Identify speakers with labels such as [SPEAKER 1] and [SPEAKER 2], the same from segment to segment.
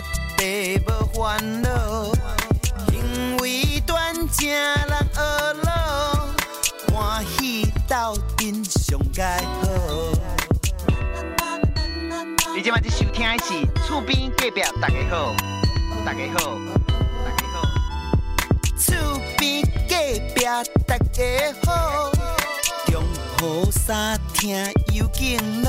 [SPEAKER 1] 绝对无烦恼，行为端正人学老，欢喜斗阵上盖好。你今晚在收听的是厝边隔壁大家好，大家好，大家好，厝边隔壁大家好，中雨三听有劲路。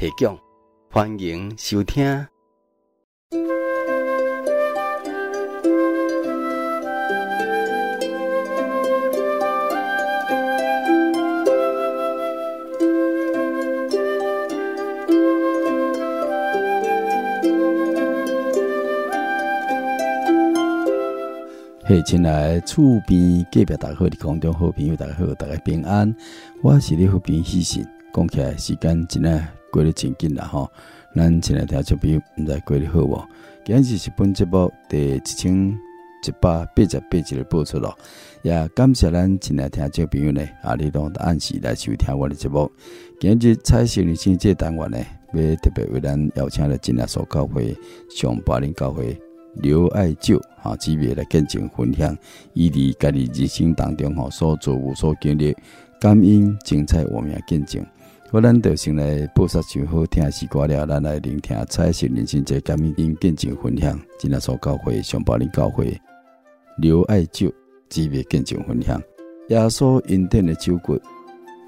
[SPEAKER 1] 提供，欢迎收听。
[SPEAKER 2] 嘿，亲爱厝边隔壁大家好，你空中好朋友大家好，大家平安，我是你好朋友喜信。讲起来时间真诶过得真紧啦吼，咱前两天就比毋知过得好无？今日是本节目第一千一百八十八集的播出咯，也感谢咱前两天这朋友呢，啊，你拢按时来收听我的节目。今日彩色人生这单元呢，要特别为咱邀请了真耶稣教会上巴林教会刘爱旧哈姊妹来见证分享，伊伫家己人生当中吼所做无所经历，感恩精彩，我们也见证。我咱就先来播撒上好听的诗歌了，咱来聆听彩色人生这感恩经见证分享，真耶稣教会上巴林教会刘爱旧姊妹见证分享，耶稣恩典的手骨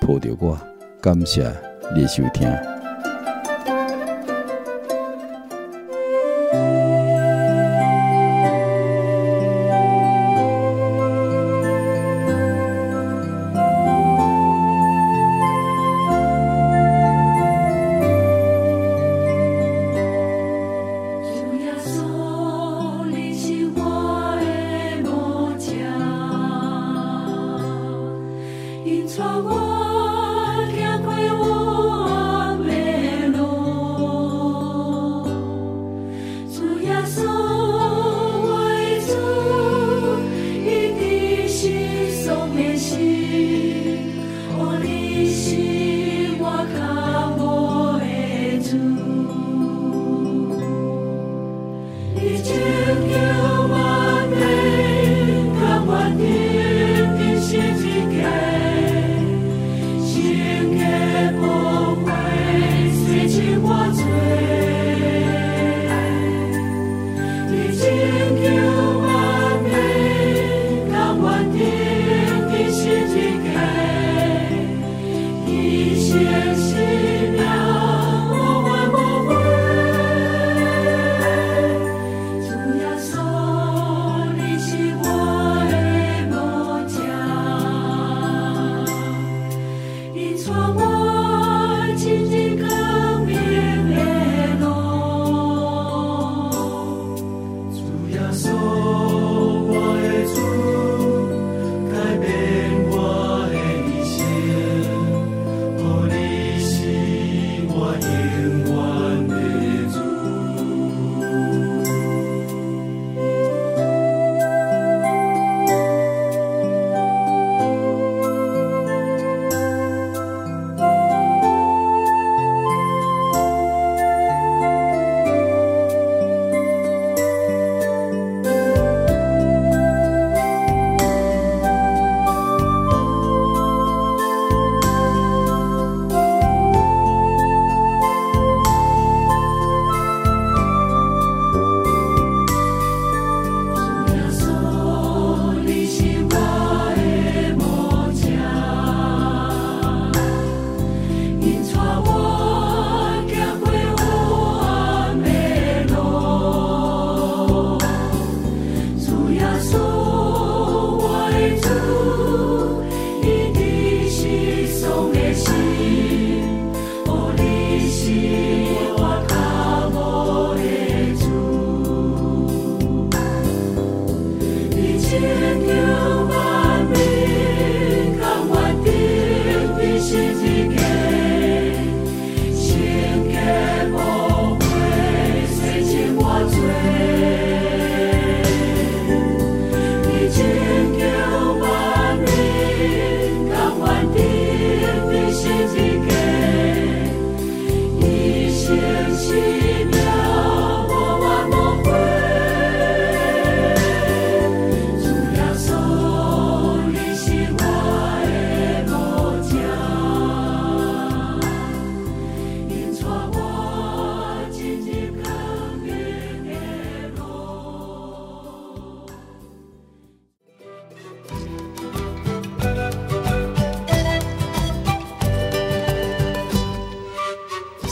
[SPEAKER 2] 抱着我，感谢你收听。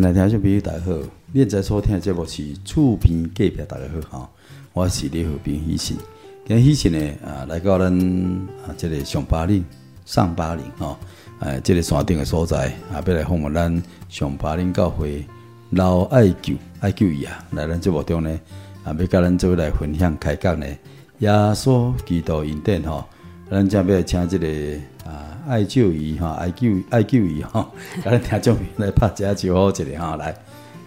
[SPEAKER 2] 亲爱的听众朋友，大家好！你现在所听的节目是厝边隔壁，大家好哈！我是你好朋友喜信，今日喜信呢啊，来到咱啊这个上巴岭上巴岭哈，哎，这个山顶的所在啊，要来访问咱上巴岭教会老爱旧爱旧义啊，来咱节目中呢啊，要跟咱做来分享开讲呢，耶稣基督恩典哈，咱正要来请这个啊。爱救义哈，爱救爱救义哈，咱听众朋友来拍一招呼一下哈，来，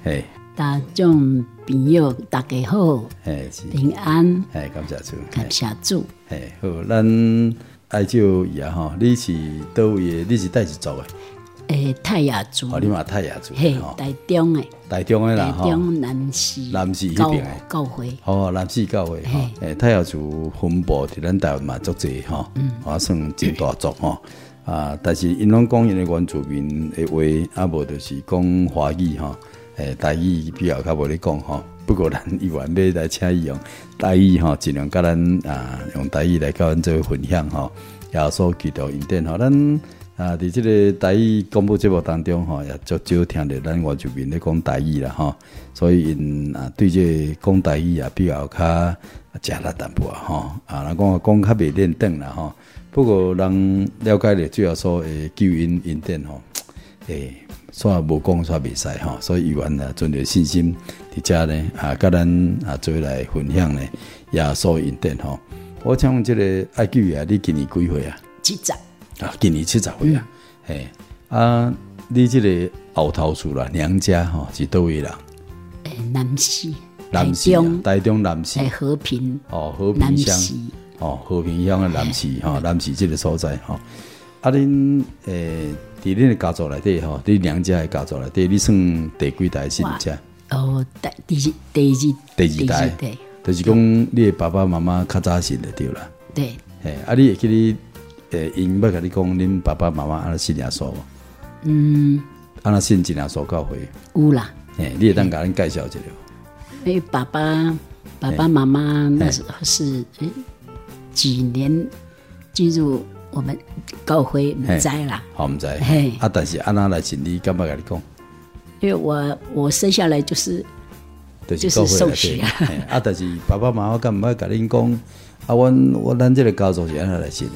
[SPEAKER 2] 嘿，
[SPEAKER 3] 大众朋友大家好，嘿，平安，
[SPEAKER 2] 嘿，感谢主，
[SPEAKER 3] 感谢主，
[SPEAKER 2] 嘿，好，咱爱救义啊哈，你是倒位？你是带是做诶？
[SPEAKER 3] 诶，泰雅族，
[SPEAKER 2] 哦，你嘛泰雅族，
[SPEAKER 3] 嘿，台中诶，
[SPEAKER 2] 台中诶啦，
[SPEAKER 3] 台中南市，
[SPEAKER 2] 南市那边诶，
[SPEAKER 3] 教会，
[SPEAKER 2] 哦，南市教会，诶，泰雅族分布伫咱台湾嘛足济吼，嗯，我算真大族吼。啊！但是因拢讲因的原住民诶话，啊无就是讲华语吼，诶，台语比较较无咧讲吼。不过咱依然要来请伊用台语吼，尽量甲咱啊用台语来甲咱做分享吼。耶稣基督恩典吼，咱啊伫即个台语广播节目当中吼，也足少听着咱原住民咧讲台语啦吼。所以因啊对这讲台语啊比较较食力淡薄啊吼。啊，人讲讲较袂练转啦吼。不过人了解咧，主要说诶救恩恩典吼，诶，煞无讲煞袂使吼，所以伊原啊存着信心伫遮呢啊，甲咱啊做来分享呢，耶稣恩典吼。我请问即个爱救义啊，你今年几岁啊？
[SPEAKER 3] 七十
[SPEAKER 2] 啊，今年七十岁啊。嘿、嗯，啊，你即个后头厝啦，娘家吼是叨位人？
[SPEAKER 3] 诶，南势，
[SPEAKER 2] 南势，台中南势，
[SPEAKER 3] 和平
[SPEAKER 2] 哦，和平乡。哦，和平乡的南势哈，南势这个所在哈。啊，恁诶，伫恁的家族内底哈，你娘家的家族内底，你算第几代是唔只？
[SPEAKER 3] 哦，第第第二
[SPEAKER 2] 第二代，对，就是讲你的爸爸妈妈较早信的对啦。
[SPEAKER 3] 对，
[SPEAKER 2] 诶，啊，你会记你诶，因要甲你讲，恁爸爸妈妈安尼信耶稣？
[SPEAKER 3] 嗯，
[SPEAKER 2] 安尼信耶稣教会？
[SPEAKER 3] 有啦。
[SPEAKER 2] 诶，你会当甲恁介绍一下？
[SPEAKER 3] 因为爸爸爸爸妈妈那时候是诶。几年进入我们教会毋知啦，
[SPEAKER 2] 好毋知，嘿，啊，但是安娜来信你，干嘛甲你讲？
[SPEAKER 3] 因为我我生下来就是就是受洗啊，
[SPEAKER 2] 啊，但是爸爸妈妈干嘛甲恁讲？啊，我我咱这个家族是安娜来信的，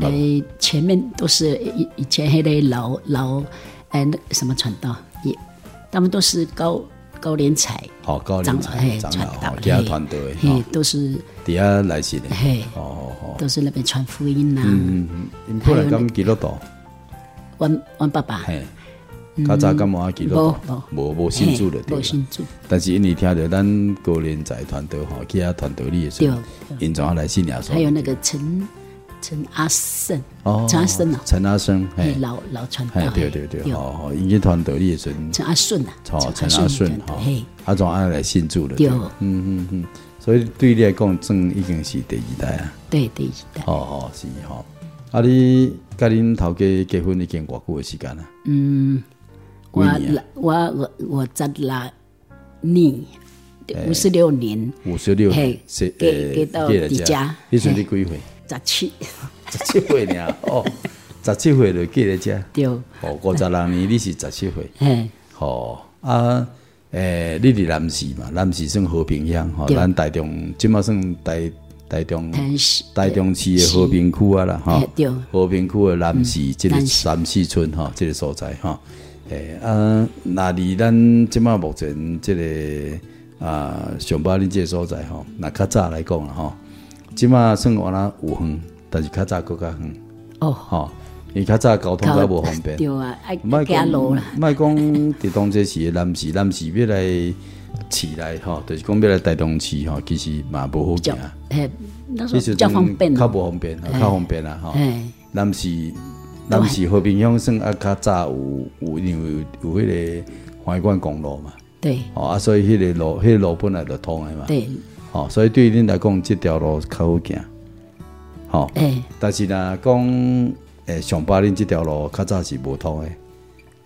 [SPEAKER 3] 诶，前面都是以以前迄个老老诶那什么传道，也他们都是高。高连才，
[SPEAKER 2] 哦高连彩，长老，其他团队，
[SPEAKER 3] 嘿，都是
[SPEAKER 2] 底下来信的，
[SPEAKER 3] 嘿，哦哦都是那边传福音呐。
[SPEAKER 2] 嗯嗯嗯，后来咁几多度？
[SPEAKER 3] 我我爸爸，
[SPEAKER 2] 嘿，较早咁冇几多度，冇冇信主的，
[SPEAKER 3] 冇信主。
[SPEAKER 2] 但是因为听到咱高连才团队哈，其他团队里也是，因怎样来信耶稣？
[SPEAKER 3] 还有那个陈。陈阿胜哦，陈阿胜啊，
[SPEAKER 2] 陈阿胜，嘿，
[SPEAKER 3] 老老传道，
[SPEAKER 2] 对对对，哦哦，因为团队里也是
[SPEAKER 3] 陈阿顺啊，
[SPEAKER 2] 哦，陈阿顺，嘿，阿总按来信主的，对，嗯嗯嗯，所以对你来讲，正已经是第二代啊，
[SPEAKER 3] 对，第二代，
[SPEAKER 2] 哦哦是哈，啊你甲恁头家结婚已经偌久的时间了？
[SPEAKER 3] 嗯，我我我我十六年，五十六年，
[SPEAKER 2] 五十六，
[SPEAKER 3] 嘿，给给到你家，
[SPEAKER 2] 你说你几岁？
[SPEAKER 3] 十七，
[SPEAKER 2] 十七岁呢？哦，十七岁就嫁来遮。
[SPEAKER 3] 对。
[SPEAKER 2] 哦，五十六年你是十七岁。嘿。哦啊，诶，你伫南市嘛？南市算和平乡，吼，咱台中，即马算台台中，台中市的和平区啊啦，哈。对。和平区的南市，即个三四村，哈，即个所在，哈。诶啊，那离咱即马目前即个啊上巴岭这个所在，吼，那较早来讲啦，吼。即马算完啦有远，但是较早更加远。哦，吼，因为较早交通较无方便。
[SPEAKER 3] 对啊，爱行路啦。
[SPEAKER 2] 莫讲伫当这时南市，南市要来市内吼，就是讲要来台中市吼，其实嘛无好行。
[SPEAKER 3] 嘿，那时候较方便，
[SPEAKER 2] 较无方便，较方便啦吼。南市南市和平乡算啊较早有有因为有有迄个环关公路嘛，
[SPEAKER 3] 对，
[SPEAKER 2] 哦啊，所以迄个路迄个路本来就通的嘛，
[SPEAKER 3] 对，
[SPEAKER 2] 哦，所以对恁来讲，这条路较好行，吼，
[SPEAKER 3] 哎，
[SPEAKER 2] 但是若讲诶上巴岭这条路较早是无通的，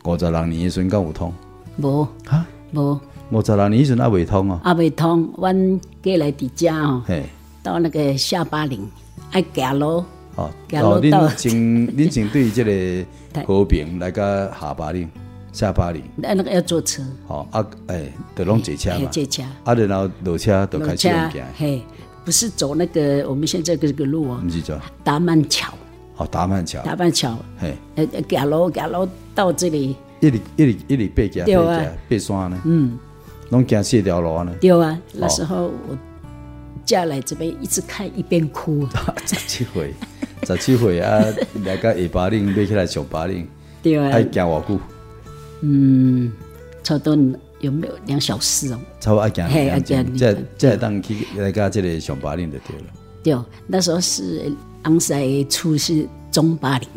[SPEAKER 2] 五十六年诶时阵敢有通，
[SPEAKER 3] 无。
[SPEAKER 2] 哈，
[SPEAKER 3] 无。
[SPEAKER 2] 五十六年时阵也未通哦，
[SPEAKER 3] 也未通，阮过来伫遮哦，
[SPEAKER 2] 嘿，
[SPEAKER 3] 到那个下巴岭爱行路。
[SPEAKER 2] 哦，哦，恁从 恁从对这个和平来个下巴岭、下巴岭，
[SPEAKER 3] 那那个要坐车。
[SPEAKER 2] 哦啊，哎，得拢坐车嘛，
[SPEAKER 3] 坐车。
[SPEAKER 2] 啊，然后落车就开始用行。
[SPEAKER 3] 嘿，不是走那个我们现在这个路哦，
[SPEAKER 2] 不是走
[SPEAKER 3] 达曼桥。
[SPEAKER 2] 哦，达曼桥。
[SPEAKER 3] 达曼桥。
[SPEAKER 2] 嘿，
[SPEAKER 3] 呃，行路行路到这里，
[SPEAKER 2] 一里一里一里爬架爬架爬山呢。嗯，拢行四条路呢。
[SPEAKER 3] 对啊，那时候我嫁来这边，一直看一边哭。
[SPEAKER 2] 十七岁。十七岁啊，来个下巴岭，买起来上巴岭，
[SPEAKER 3] 对啊，
[SPEAKER 2] 还行偌久？
[SPEAKER 3] 嗯，差不多有没有两小时哦？
[SPEAKER 2] 差不多要行两钟，这这当去来家这里上巴岭就对了。
[SPEAKER 3] 对，那时候是昂赛出是中巴岭，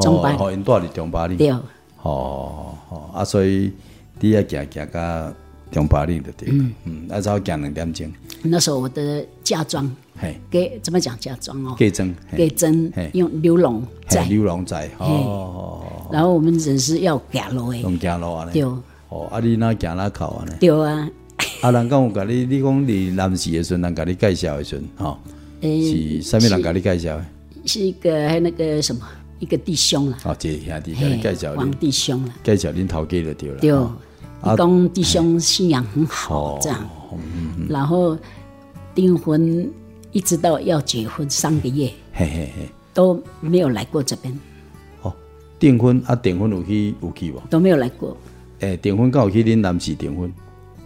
[SPEAKER 3] 中巴哦，
[SPEAKER 2] 因住伫中巴岭。
[SPEAKER 3] 对，
[SPEAKER 2] 哦哦啊，所以你要行行到中巴岭就对了。嗯，那时候行两点钟。
[SPEAKER 3] 那时候我的嫁妆。
[SPEAKER 2] 嘿，
[SPEAKER 3] 给怎么讲嫁妆哦？
[SPEAKER 2] 给真，
[SPEAKER 3] 给真，用牛笼仔，
[SPEAKER 2] 牛笼仔哦。
[SPEAKER 3] 然后我们人是要行路的，
[SPEAKER 2] 用行路啊？
[SPEAKER 3] 对。
[SPEAKER 2] 哦，啊，你哪行哪靠啊？
[SPEAKER 3] 对啊。
[SPEAKER 2] 啊，人讲有甲你，你讲你南市的时阵，人甲你介绍的时阵，哈，是啥物人甲你介绍的？
[SPEAKER 3] 是一个还那个什么，一个弟兄啦。
[SPEAKER 2] 哦，这兄弟甲你介绍，
[SPEAKER 3] 王弟兄啦，
[SPEAKER 2] 介绍恁头家就对了。
[SPEAKER 3] 对。啊，讲弟兄信仰很好，这样。然后订婚。一直到要结婚三个月，嘿嘿嘿，都没有来过这边。
[SPEAKER 2] 哦，订婚啊，订婚有去有去无？
[SPEAKER 3] 都没有来过。
[SPEAKER 2] 诶，订婚刚好去恁南势订婚。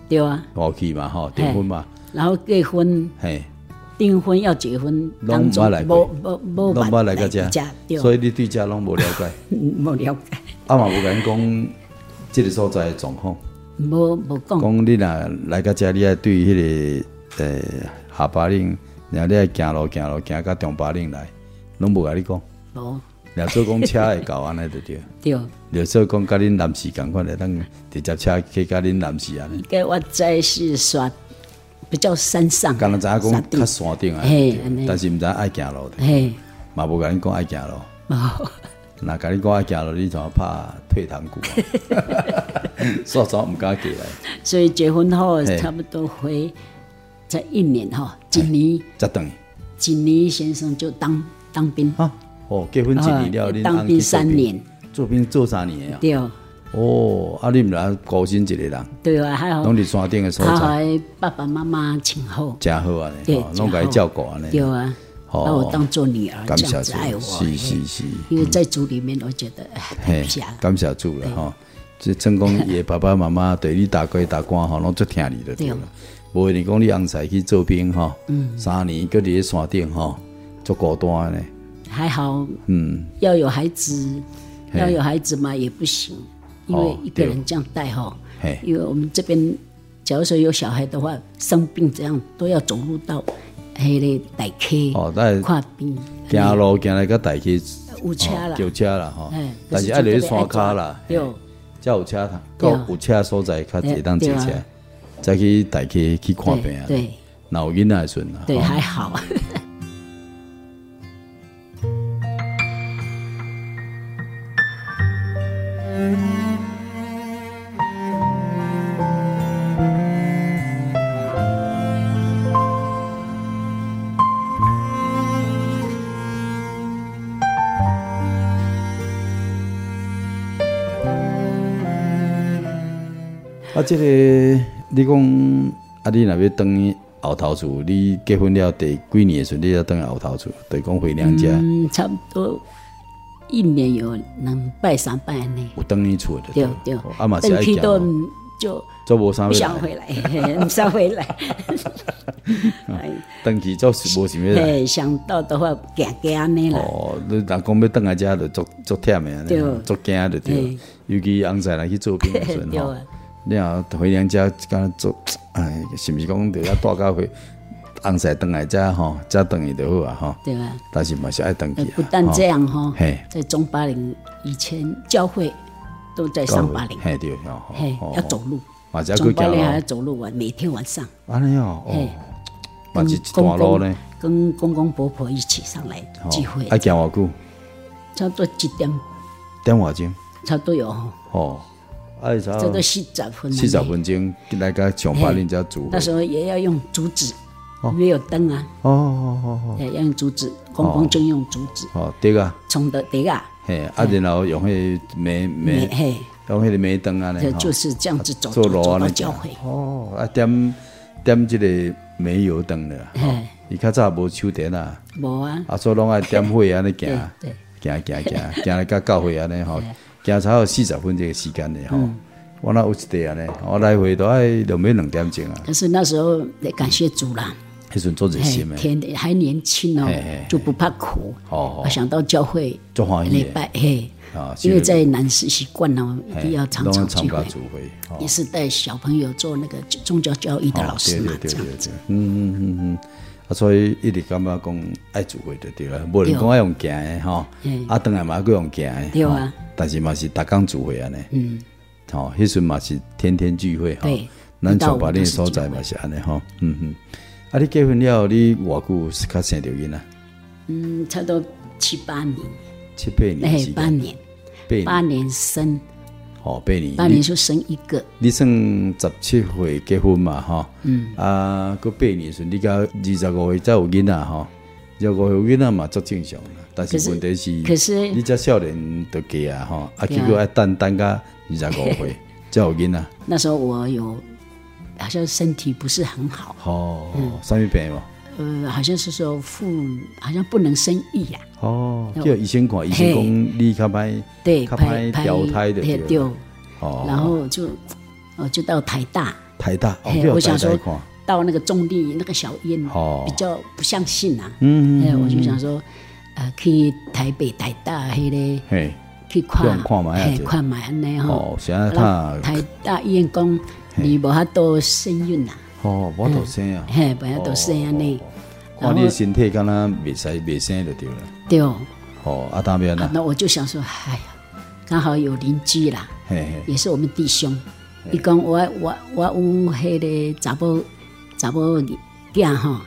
[SPEAKER 3] 对啊。
[SPEAKER 2] 我去嘛，吼，订婚嘛。
[SPEAKER 3] 然后结婚，嘿，订婚要结婚，
[SPEAKER 2] 拢捌来过，
[SPEAKER 3] 冇冇冇
[SPEAKER 2] 冇来过遮，所以你对遮拢无了解。
[SPEAKER 3] 冇了解。
[SPEAKER 2] 阿妈有甲你讲，即个所在状况。
[SPEAKER 3] 无无讲。
[SPEAKER 2] 讲你若来个遮，你爱对迄个诶下巴岭。然后你爱行路行路行到中巴岭来，拢无甲你讲。哦。然后做公车会到安尼就对。对。就做讲甲恁男士共款的，咱直接车去甲恁男士安尼。
[SPEAKER 3] 个我在是说比较山上。
[SPEAKER 2] 刚才知影讲较山顶啊。嘿。但是毋知爱行路的。嘿。嘛无甲你讲爱行路。哦。那甲你讲爱行路，你怎么怕退堂鼓啊？所以早毋敢过来。
[SPEAKER 3] 所以结婚后差不多回。在一年哈，锦尼，
[SPEAKER 2] 再等，
[SPEAKER 3] 锦尼先生就当当兵
[SPEAKER 2] 啊。哦，结婚一年了？
[SPEAKER 3] 当兵三年，
[SPEAKER 2] 做兵做三年啊。
[SPEAKER 3] 对。
[SPEAKER 2] 哦，啊，你们俩高薪一个人。
[SPEAKER 3] 对啊，还好。
[SPEAKER 2] 拢伫山顶的所在。
[SPEAKER 3] 还爸爸妈妈请好。
[SPEAKER 2] 真好啊！对，拢给照顾啊！
[SPEAKER 3] 对啊，把我当做女儿，这样子爱我。
[SPEAKER 2] 是是是。
[SPEAKER 3] 因为在组里面，我觉得哎，太
[SPEAKER 2] 感谢主了哈。这成功也爸爸妈妈 对你打归打官哈，拢足听你的对了。无你讲你昂赛去做兵哈，三年搁伫山顶哈，足孤单呢。
[SPEAKER 3] 还好，嗯，要有孩子，要有孩子嘛也不行，因为一个人这样带哈，因为我们这边，假如说有小孩的话，生病这样都要走路到迄个大客哦，但是跨边
[SPEAKER 2] 行路行来个大客
[SPEAKER 3] 有车啦，
[SPEAKER 2] 有车啦哈，但是爱在山卡啦，有，才有车通，够有车所在，较会当坐车。再去带去去看病啊！对，那有囡仔还顺啊。
[SPEAKER 3] 对，还好。
[SPEAKER 2] 啊，这个。你讲啊，你那边等后头厝，你结婚了第几年的时候，你要等后头厝，对，讲回娘家。
[SPEAKER 3] 嗯，差不多一年有两拜三拜呢。
[SPEAKER 2] 有等你厝的。
[SPEAKER 3] 对对。阿妈是爱讲。就
[SPEAKER 2] 做无啥。
[SPEAKER 3] 不想回来，不想回来。
[SPEAKER 2] 登记就是无啥物。
[SPEAKER 3] 对，想到的话，惊惊呢啦。
[SPEAKER 2] 哦，你若讲要等下家，就足足忝的，对，足惊的对。尤其翁仔来去做兵的时候。你啊，回娘家刚做，哎，是不是讲得要带家回红赛等来家吼，遮等于就好啊哈。
[SPEAKER 3] 对啊。
[SPEAKER 2] 但是嘛是爱等去。
[SPEAKER 3] 不但这样哈，在中巴岭以前教会都在上巴岭。
[SPEAKER 2] 嘿对
[SPEAKER 3] 嘿，要走路。
[SPEAKER 2] 中
[SPEAKER 3] 巴陵还要走路啊，每天晚上。
[SPEAKER 2] 啊那样哦。跟公公
[SPEAKER 3] 跟公公婆婆一起上来聚会。
[SPEAKER 2] 爱讲多久？
[SPEAKER 3] 差不多几点？
[SPEAKER 2] 点偌钟？
[SPEAKER 3] 差不多有
[SPEAKER 2] 哦。
[SPEAKER 3] 哎，差不多四十分。
[SPEAKER 2] 四十分钟来个上巴陵家煮。
[SPEAKER 3] 那时候也要用竹子。没有灯啊！
[SPEAKER 2] 哦哦哦哦，
[SPEAKER 3] 要用竹子，公公就用竹子。
[SPEAKER 2] 哦，对啊，
[SPEAKER 3] 冲的对啊。
[SPEAKER 2] 嘿，啊，然后用迄煤煤，用迄个煤灯啊，
[SPEAKER 3] 就就是这样子走走到教会。
[SPEAKER 2] 哦，啊点点这个煤油灯的，伊较早无手电啊。
[SPEAKER 3] 无啊。
[SPEAKER 2] 啊，所以拢爱 点火安尼行，行行行 行来到教会安尼吼，行差不多四十分这个时间的吼。我那有一地啊呢，我来回都爱两尾两点钟啊。
[SPEAKER 3] 可是那时候得感谢主啦。
[SPEAKER 2] 还是做这些嘛，
[SPEAKER 3] 天还年轻哦，就不怕苦。哦，想到教会礼拜嘿，因为在南市习惯了，一定要常常聚会，也是带小朋友做那个宗教教育的老师嘛，这样子。
[SPEAKER 2] 嗯嗯嗯嗯，啊，所以一直感觉讲爱聚会就对了，无人讲爱用行的哈，啊，当然嘛搁用行的，对啊，但是嘛是逐工聚会安尼，嗯，好，迄阵嘛是天天聚会哈，咱从把你所在嘛是安尼哈，嗯嗯。啊！你结婚了后，你偌久是较生着囡啊？
[SPEAKER 3] 嗯，差不多七八年。
[SPEAKER 2] 七八年。哎，
[SPEAKER 3] 八年。八年生。
[SPEAKER 2] 哦，八年。
[SPEAKER 3] 八年就生一个。
[SPEAKER 2] 你算十七岁结婚嘛？哈。嗯。啊，个八年时，你到二十五岁才有囡仔哈。二十五岁有囡仔嘛，足正常。但是问题是，
[SPEAKER 3] 可是
[SPEAKER 2] 你这少年都嫁啊哈，啊结果要等等个二十五岁才有囡仔。
[SPEAKER 3] 那时候我有。好像身体不是很好
[SPEAKER 2] 哦，生病嘛？
[SPEAKER 3] 呃，好像是说妇，好像不能生育呀。
[SPEAKER 2] 哦，就以前看，医生讲你较歹，
[SPEAKER 3] 对，
[SPEAKER 2] 较歹调胎的对。
[SPEAKER 3] 哦，然后就，哦，就到台大。
[SPEAKER 2] 台大，
[SPEAKER 3] 我想说到那个中坜那个小医比较不相信啊。嗯嗯。我就想说，呃，去台北台大迄个，嘿，去看，看嘛，看嘛安尼哈。
[SPEAKER 2] 哦，现在他
[SPEAKER 3] 台大医院讲。你无法度生孕呐？
[SPEAKER 2] 哦，无法度生啊！
[SPEAKER 3] 嘿，无法度生安尼。
[SPEAKER 2] 看你身体敢若未使未生就对了。
[SPEAKER 3] 对。
[SPEAKER 2] 哦，阿大边呢？
[SPEAKER 3] 那我就想说，哎呀，刚好有邻居啦，也是我们弟兄。伊讲我我我有迄个查某查某囝哈，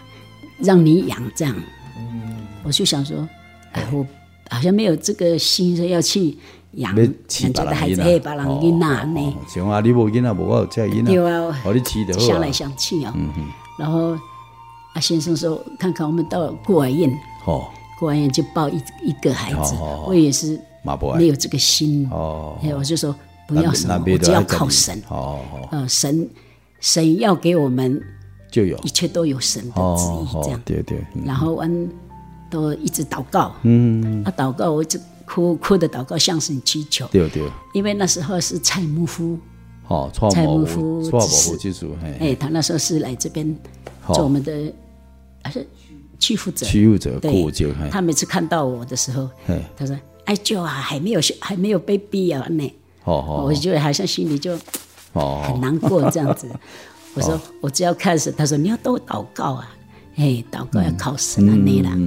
[SPEAKER 3] 让你养这样。嗯。我就想说，哎，我好像没有这个心说要去。养人家的孩子，嘿，把人囡仔呢？
[SPEAKER 2] 像啊，你无囡仔，无我有这囡仔。
[SPEAKER 3] 对啊，想来想去啊。然后啊先生说，看看我们到孤儿院，哦，孤儿院就抱一一个孩子，我也是没有这个心。哦，我就说不要什么，我只要靠神。哦哦，神神要给我们就有，一切都有神的旨意，这样
[SPEAKER 2] 对对。
[SPEAKER 3] 然后我都一直祷告，嗯，啊，祷告我就。哭哭的祷告，向神祈求。对对。因为那时候是蔡牧夫，
[SPEAKER 2] 哦，
[SPEAKER 3] 蔡牧夫，
[SPEAKER 2] 蔡牧夫
[SPEAKER 3] 哎，他那时候是来这边做我们的，还是区负责？
[SPEAKER 2] 区负责，顾就。
[SPEAKER 3] 他每次看到我的时候，他说：“哎，舅啊，还没有还没有 baby 啊，呢。”哦我就好像心里就很难过这样子。我说：“我只要开始。”他说：“你要多祷告啊，哎，祷告要靠神啊，你啦。”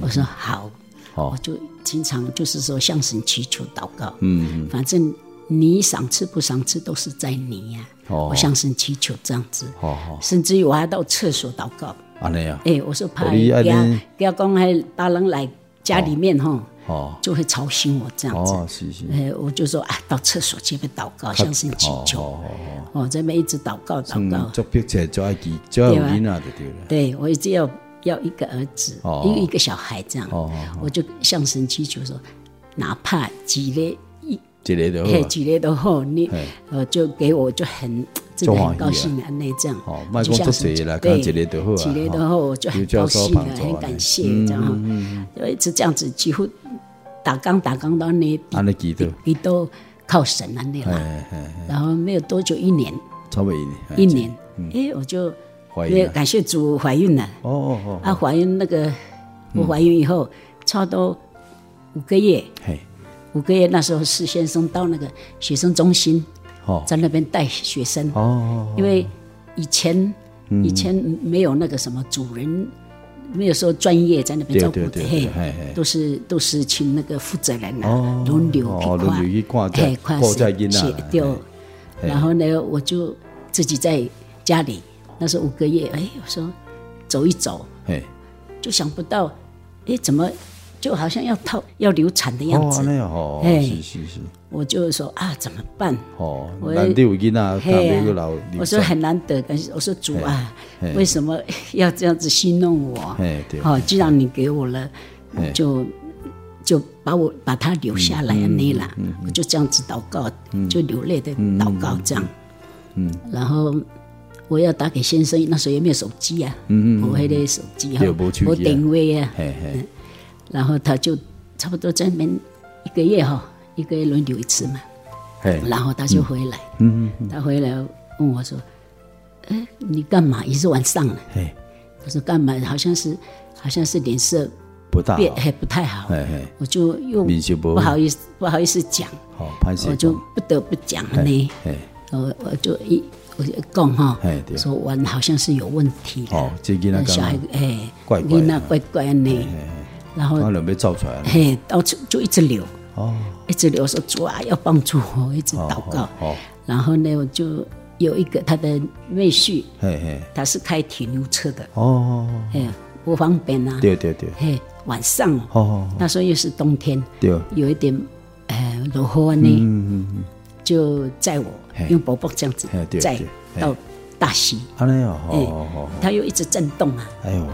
[SPEAKER 3] 我说：“好。”我就。经常就是说向神祈求祷告，嗯，反正你赏赐不赏赐都是在你呀。哦，我向神祈求这样子，哦，甚至于我还到厕所祷告。啊，那样。哎，我说怕人家不要讲还大人来家里面哈，哦，就会吵醒我这样子。哦，是是。哎，我就说啊，到厕所去边祷告，向神祈求。哦哦哦。这边一直祷告祷告。做笔者做爱记，做有囡仔就对了。对，我一直要。要一个儿子，一个一个小孩这样，我就向神祈求说，哪怕几粒一，几粒都好，几粒都好，你呃就给我就很真的很高兴啊，那这样，就像是对，几粒都好，几粒都好，我就很高兴啊，很感谢这样，就一直这样子，几乎打刚打刚到那，你都靠神啊那啦，然后没有多久一年，
[SPEAKER 2] 差不多
[SPEAKER 3] 一年，哎我就。因为感谢主怀孕了。哦哦哦，啊怀孕那个我怀孕以后，差不多五个月，嘿。五个月那时候是先生到那个学生中心，在那边带学生。哦，因为以前以前没有那个什么主人，没有说专业在那边照顾的，嘿，都是都是请那个负责人啊，轮流去挂，嘿，挂写写掉。然后呢，我就自己在家里，那时候五个月，哎，我说走一走，就想不到，哎，怎么？就好像要套要流产的样子，
[SPEAKER 2] 哦，哎，是是是，
[SPEAKER 3] 我就说啊，怎么办？
[SPEAKER 2] 哦，难得有囡仔，嘿，
[SPEAKER 3] 我说很难得，但是我说主啊，为什么要这样子戏弄我？哎，对好，既然你给我了，就就把我把他留下来那了，我就这样子祷告，就流泪的祷告这样，嗯，然后我要打给先生，那时候也没有手机啊，嗯嗯，我还得手机哈，我定位啊，然后他就差不多在那边一个月哈，一个月轮流一次嘛。然后他就回来，嗯嗯，他回来问我说：“哎，你干嘛？也是晚上了。”我说：“干嘛？好像是，好像是脸色不大，还不太好。”我就又不好意思，不好意思讲。我就不得不讲了呢。我我就一我就讲哈，说我好像是有问题的。小孩哎，怪怪的，怪怪呢。然后
[SPEAKER 2] 被照出来了，
[SPEAKER 3] 嘿，到处就一直流，哦，一直流，说主啊，要帮助我，一直祷告。哦，然后呢，我就有一个他的妹婿，嘿嘿，他是开铁牛车的，哦，哎，不方便啊，
[SPEAKER 2] 对对对，
[SPEAKER 3] 嘿，晚上，哦，那时候又是冬天，对，有一点，呃，落雨呢，嗯嗯。就载我用薄薄这样子再到大溪，哎呦，他又一直震动啊，哎呦。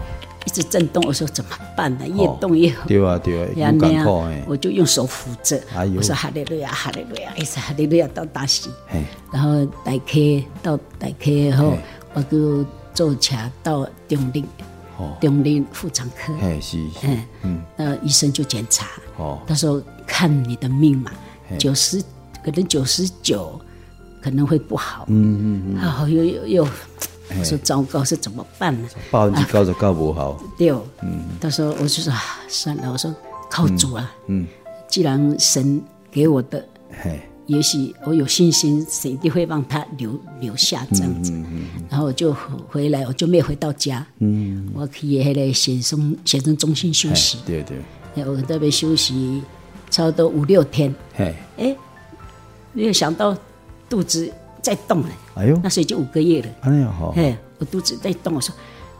[SPEAKER 3] 一直震动，我说怎么办呢？越动越好。对啊，对啊，有感觉。我就用手扶着。我说哈利路亚，哈利路亚，一直哈利路亚到大溪。然后大溪到大开以后，我就坐车到中坜，中坜妇产科。嗯嗯。那医生就检查。他说看你的命嘛，九十可能九十九可能会不好。嗯嗯嗯。然后又又又。我说糟糕，是怎么办呢？
[SPEAKER 2] 百分之九十九不好。
[SPEAKER 3] 对，嗯，他说，我就说啊，算了，我说靠主啊，嗯，既然神给我的，也许我有信心，神一定会让他留留下这样子。然后我就回来，我就没有回到家，嗯，我可以在学生学生中心休息，对对，我在那边休息差不多五六天，哎，没有想到肚子。在动了，哎呦，那时候已经五个月了。哎呀，好，嘿，我肚子在动，我说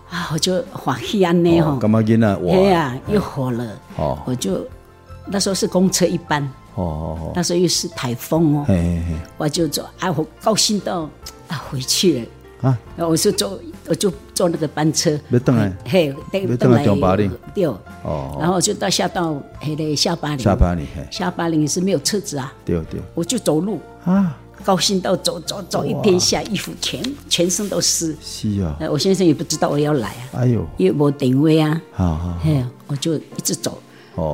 [SPEAKER 3] 啊，我就欢喜安呢哈，
[SPEAKER 2] 干嘛紧啊？
[SPEAKER 3] 对呀，又火了。哦，我就那时候是公车一班，哦哦哦，那时候又是台风哦。嘿嘿，我就坐，哎，我高兴到啊回去了。啊，我就坐，我就坐那个班车，
[SPEAKER 2] 没等来，
[SPEAKER 3] 嘿，没等来中巴陵，对，哦，然后就到下到嘿嘞下巴陵，下巴陵，下巴陵是没有车子啊，对对，我就走路。啊。高兴到走走走一天下，衣服全全身都湿。是啊，我先生也不知道我要来啊。哎呦，因为没定位啊。好好，嘿，我就一直走，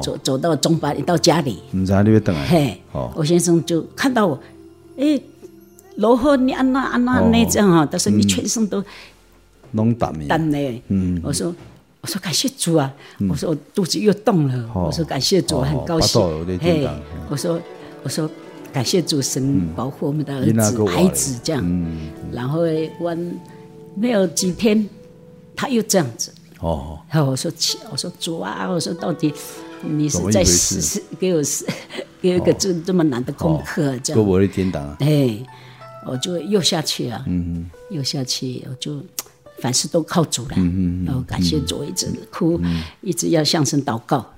[SPEAKER 3] 走走到中巴到家里。
[SPEAKER 2] 唔知你要等啊？嘿，
[SPEAKER 3] 我先生就看到我，哎，罗后你安那安那那这样啊？他说你全身都
[SPEAKER 2] 弄淡
[SPEAKER 3] 淡的。嗯，我说我说感谢主啊，我说我肚子又动了，我说感谢主，很高兴。嘿，我说我说。感谢主神保护我们的儿子孩子这样，然后我没有几天，他又这样子。哦，然后我说我说主啊，我说到底你是在试试给我试 给我一个这这么难的功课这样。我的天堂。哎，我就又下去了，嗯，又下去，我就。凡事都靠主了，然后感谢主，一直哭，一直要向神祷告，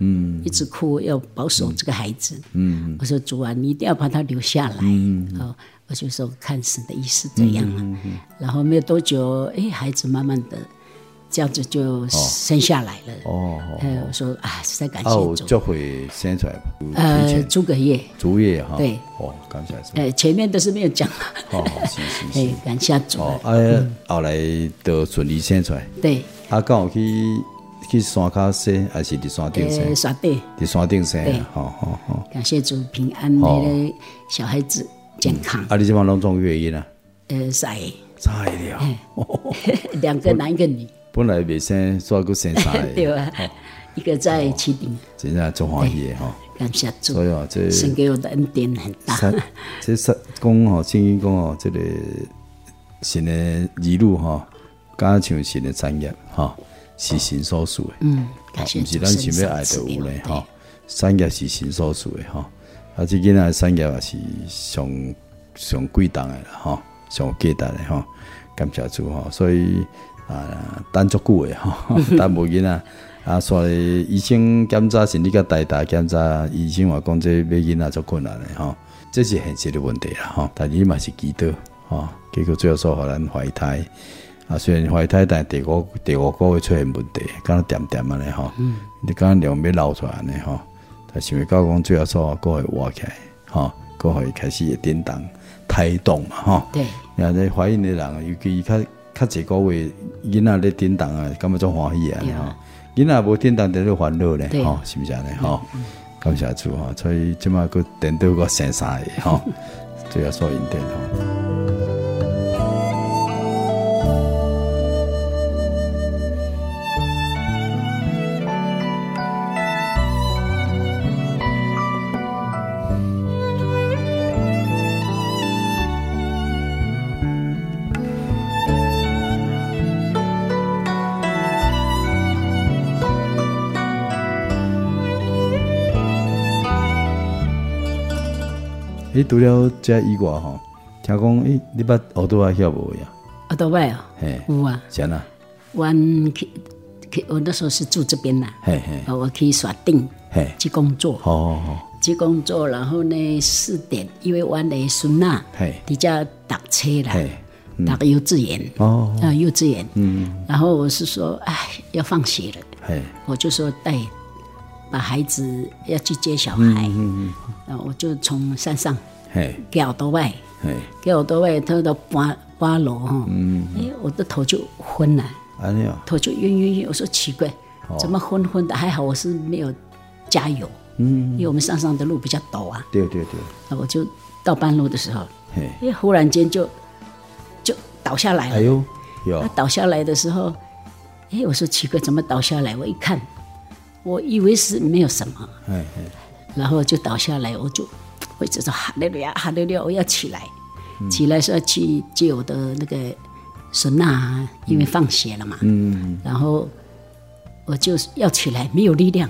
[SPEAKER 3] 一直哭要保守这个孩子。我说主啊，你一定要把他留下来。好，我就说看神的意思怎样了。然后没有多久，哎，孩子慢慢的这样子就生下来了。哦，我说啊，实在感谢主。
[SPEAKER 2] 就会生出来。
[SPEAKER 3] 呃，诸葛叶。
[SPEAKER 2] 竹叶哈。
[SPEAKER 3] 对。
[SPEAKER 2] 哦，感谢主。
[SPEAKER 3] 哎，前面都是没有讲。哦，是是是。感谢主。
[SPEAKER 2] 哦，哎，后来都顺利生出来。
[SPEAKER 3] 对。
[SPEAKER 2] 啊，刚好去去山卡生，还是在山顶生？
[SPEAKER 3] 山顶。
[SPEAKER 2] 在山顶生。
[SPEAKER 3] 对。好好好。感谢主平安，那个小孩子健康。
[SPEAKER 2] 啊，你这帮拢总原因啊？
[SPEAKER 3] 呃，三个。
[SPEAKER 2] 三个了。
[SPEAKER 3] 两个男一个女。
[SPEAKER 2] 本来未生，所以佫生三个。
[SPEAKER 3] 对啊。一个在七顶。
[SPEAKER 2] 真正中华裔的哈。
[SPEAKER 3] 感谢主，所以啊，这神给我的恩典很大。
[SPEAKER 2] 这是讲哦，圣经讲哦，这个神的儿女哈，加像新的产业哈，是神所属的，
[SPEAKER 3] 嗯，
[SPEAKER 2] 不是咱想要爱的有嘞哈。产业是神所属的哈，啊，这囡仔产业也是上上贵档的哈，上价值的哈，感谢主哈。所以啊，等足久的 哈，等无囡仔啊，所以医生检查是你甲大大检查，医生话讲这要囡仔足困难的哈，这是现实的问题啦哈。但你嘛是祈祷哈，结果最后说互咱怀胎。啊，虽然怀胎，但第五第五个月出现问题，敢若点点安尼吼，你敢若两边流出来安尼吼，但想要到讲最后说个会活起来，吼，个会开始会震动胎动嘛，吼。
[SPEAKER 3] 对。
[SPEAKER 2] 然后怀孕的人，尤其较较侪个月囡仔咧叮当啊，感觉足欢喜啊，吼。囡仔无叮当，在咧烦恼咧，吼，是毋是安尼吼？感谢主吼，所以即马个电到个生三个吼，最后说因点吼。你除了这以外吼，听讲诶，你捌学多少晓无呀？
[SPEAKER 3] 学多少？
[SPEAKER 2] 嘿，
[SPEAKER 3] 有啊。
[SPEAKER 2] 啥啊？
[SPEAKER 3] 我去去，我那时候是住这边啦。
[SPEAKER 2] 嘿嘿。
[SPEAKER 3] 我可以耍定，
[SPEAKER 2] 嘿，
[SPEAKER 3] 去工作。
[SPEAKER 2] 哦哦。
[SPEAKER 3] 去工作，然后呢，四点，因为我的孙呐，
[SPEAKER 2] 嘿，
[SPEAKER 3] 比较打车啦，
[SPEAKER 2] 嘿，
[SPEAKER 3] 打个幼稚园。哦。啊，幼稚园。嗯。然后我是说，哎，要放学了。
[SPEAKER 2] 嘿。
[SPEAKER 3] 我就说带。把孩子要去接小孩，嗯嗯，然后我就从山上，嘿，给多外，嘿，给多外，他到八八楼哈，嗯，哎，我的头就昏了，头就晕晕晕，我说奇怪，怎么昏昏的？还好我是没有加油，嗯，因为我们山上的路比较陡啊，
[SPEAKER 2] 对对对，
[SPEAKER 3] 那我就到半路的时候，哎，忽然间就就倒下来了，哎呦，有，倒下来的时候，哎，我说奇怪，怎么倒下来？我一看。我以为是没有什么，然后就倒下来，我就我一直说哈利路亚，哈利路亚，我要起来，起来说去接我的那个孙呐，因为放学了嘛，嗯然后我就要起来，没有力量，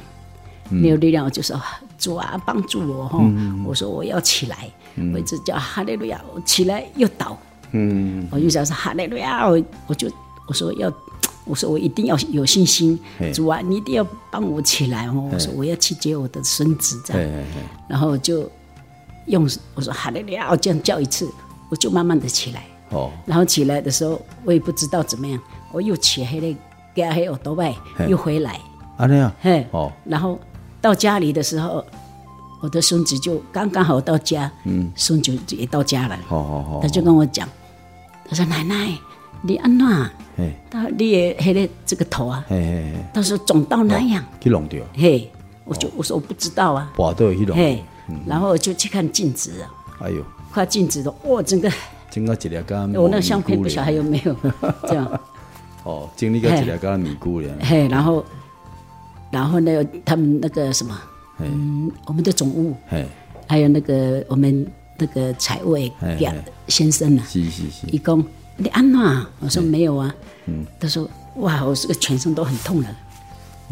[SPEAKER 3] 没有力量，我就说主啊，帮助我哈，我说我要起来，我一直叫哈利路亚，我起来又倒，嗯。我就想说哈利路亚，我我就我说要。我说我一定要有信心，主啊，你一定要帮我起来哦！我说我要去接我的孙子，这样，然后就用我说哈利路亚，这样叫一次，我就慢慢的起来。哦，然后起来的时候，我也不知道怎么样，我又起黑了，给他黑耳朵外，又回来。
[SPEAKER 2] 啊那样，
[SPEAKER 3] 嘿，哦，然后到家里的时候，我的孙子就刚刚好到家，嗯，孙子也到家了，他就跟我讲，他说奶奶。你安怎？他你也黑的这个头啊，到时候肿到那样，
[SPEAKER 2] 去弄掉。
[SPEAKER 3] 嘿，我就我说我不知道啊，
[SPEAKER 2] 拔掉去弄。嘿，
[SPEAKER 3] 然后我就去看镜子啊，
[SPEAKER 2] 哎呦，
[SPEAKER 3] 看镜子的，哇，整个
[SPEAKER 2] 整个一粒干，
[SPEAKER 3] 我那个相片不晓得还有没有？这样。
[SPEAKER 2] 哦，经历个一粒干米姑娘。
[SPEAKER 3] 嘿，然后，然后呢，他们那个什么，嗯，我们的总务，嘿，还有那个我们那个财务先生呢，是是是，一共。你安娜，我说没有啊。嗯，他说哇，我这个全身都很痛了。